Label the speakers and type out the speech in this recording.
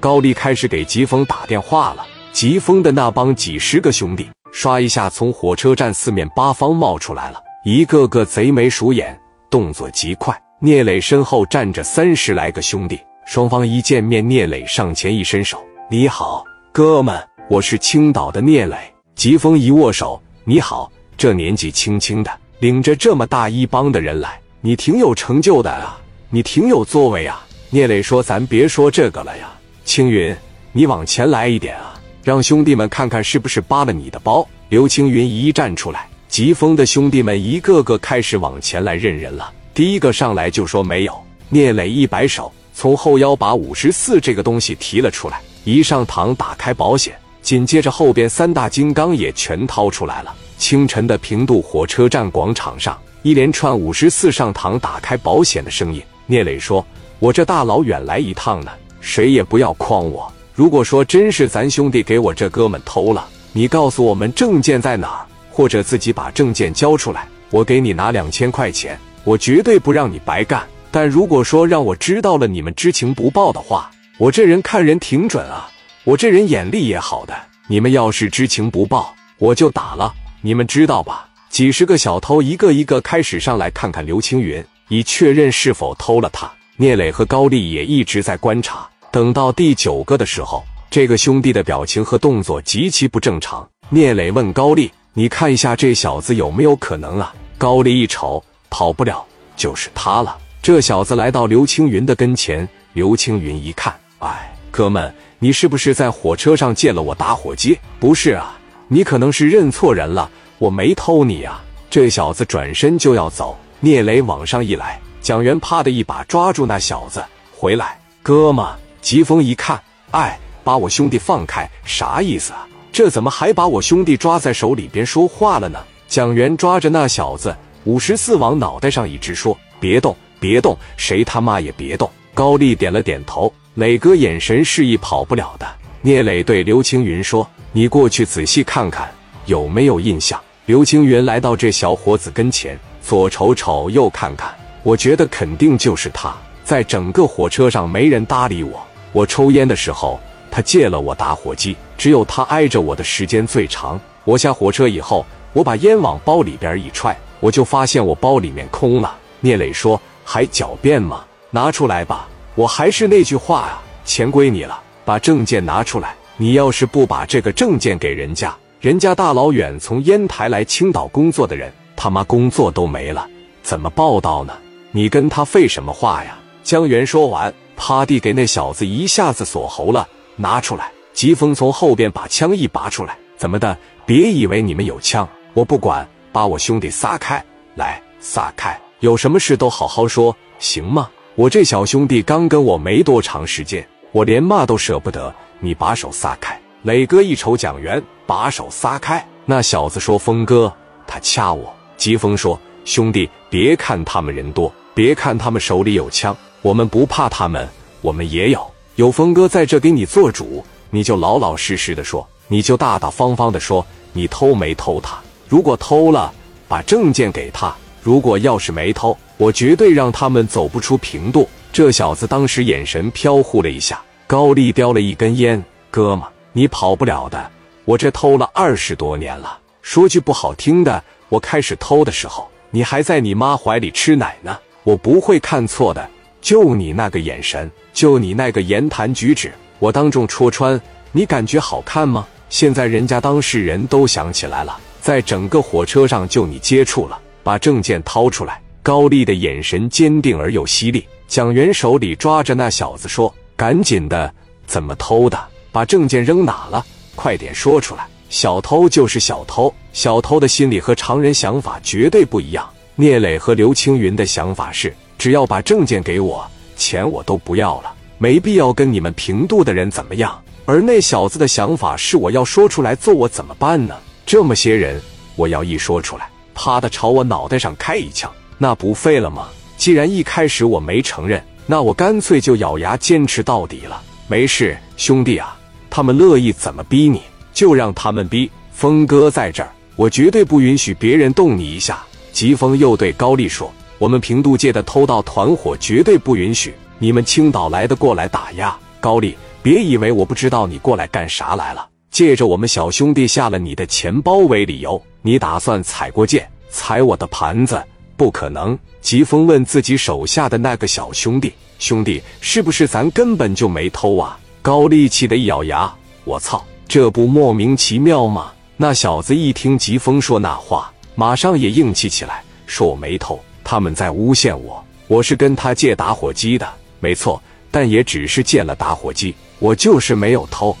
Speaker 1: 高丽开始给疾风打电话了。疾风的那帮几十个兄弟，刷一下从火车站四面八方冒出来了，一个个贼眉鼠眼，动作极快。聂磊身后站着三十来个兄弟，双方一见面，聂磊上前一伸手：“你好，哥们，我是青岛的聂磊。”疾风一握手：“你好，这年纪轻轻的，领着这么大一帮的人来，你挺有成就的啊，你挺有作为啊。”聂磊说：“咱别说这个了呀，青云，你往前来一点啊，让兄弟们看看是不是扒了你的包。”刘青云一站出来，疾风的兄弟们一个个开始往前来认人了。第一个上来就说没有，聂磊一摆手，从后腰把五十四这个东西提了出来，一上膛打开保险，紧接着后边三大金刚也全掏出来了。清晨的平度火车站广场上，一连串五十四上膛打开保险的声音。聂磊说：“我这大老远来一趟呢，谁也不要诓我。如果说真是咱兄弟给我这哥们偷了，你告诉我们证件在哪，或者自己把证件交出来，我给你拿两千块钱。”我绝对不让你白干，但如果说让我知道了你们知情不报的话，我这人看人挺准啊，我这人眼力也好的。你们要是知情不报，我就打了，你们知道吧？几十个小偷一个一个开始上来看看刘青云，以确认是否偷了他。聂磊和高丽也一直在观察，等到第九个的时候，这个兄弟的表情和动作极其不正常。聂磊问高丽：“你看一下这小子有没有可能啊？”高丽一瞅。跑不了，就是他了。这小子来到刘青云的跟前，刘青云一看，哎，哥们，你是不是在火车上借了我打火机？不是啊，你可能是认错人了，我没偷你啊。这小子转身就要走，聂磊往上一来，蒋元啪的一把抓住那小子，回来，哥们。疾风一看，哎，把我兄弟放开，啥意思啊？这怎么还把我兄弟抓在手里边说话了呢？蒋元抓着那小子。五十四往脑袋上一直说：“别动，别动，谁他妈也别动。”高丽点了点头，磊哥眼神示意跑不了的。聂磊对刘青云说：“你过去仔细看看，有没有印象？”刘青云来到这小伙子跟前，左瞅瞅，右看看，我觉得肯定就是他。在整个火车上没人搭理我，我抽烟的时候，他借了我打火机，只有他挨着我的时间最长。我下火车以后，我把烟往包里边一揣。我就发现我包里面空了。聂磊说：“还狡辩吗？拿出来吧！我还是那句话啊，钱归你了，把证件拿出来。你要是不把这个证件给人家，人家大老远从烟台来青岛工作的人，他妈工作都没了，怎么报道呢？你跟他废什么话呀？”江源说完，趴地给那小子一下子锁喉了。拿出来！疾风从后边把枪一拔出来：“怎么的？别以为你们有枪，我不管。”把我兄弟撒开，来撒开！有什么事都好好说，行吗？我这小兄弟刚跟我没多长时间，我连骂都舍不得。你把手撒开！磊哥一瞅蒋元，把手撒开。那小子说：“峰哥，他掐我。”疾风说：“兄弟，别看他们人多，别看他们手里有枪，我们不怕他们，我们也有。有峰哥在这给你做主，你就老老实实的说，你就大大方方的说，你偷没偷他？”如果偷了，把证件给他；如果要是没偷，我绝对让他们走不出平度。这小子当时眼神飘忽了一下，高丽叼了一根烟，哥们，你跑不了的。我这偷了二十多年了，说句不好听的，我开始偷的时候，你还在你妈怀里吃奶呢。我不会看错的，就你那个眼神，就你那个言谈举止，我当众戳穿，你感觉好看吗？现在人家当事人都想起来了。在整个火车上，就你接触了，把证件掏出来。高丽的眼神坚定而又犀利。蒋元手里抓着那小子说：“赶紧的，怎么偷的？把证件扔哪了？快点说出来！小偷就是小偷，小偷的心理和常人想法绝对不一样。”聂磊和刘青云的想法是：只要把证件给我，钱我都不要了，没必要跟你们平度的人怎么样。而那小子的想法是：我要说出来揍我怎么办呢？这么些人，我要一说出来，啪的朝我脑袋上开一枪，那不废了吗？既然一开始我没承认，那我干脆就咬牙坚持到底了。没事，兄弟啊，他们乐意怎么逼你就让他们逼。峰哥在这儿，我绝对不允许别人动你一下。疾风又对高丽说：“我们平度界的偷盗团伙绝对不允许你们青岛来的过来打压。”高丽，别以为我不知道你过来干啥来了。借着我们小兄弟下了你的钱包为理由，你打算踩过界，踩我的盘子？不可能！疾风问自己手下的那个小兄弟：“兄弟，是不是咱根本就没偷啊？”高丽气得一咬牙：“我操，这不莫名其妙吗？”那小子一听疾风说那话，马上也硬气起来，说：“我没偷，他们在诬陷我。我是跟他借打火机的，没错，但也只是借了打火机，我就是没有偷。”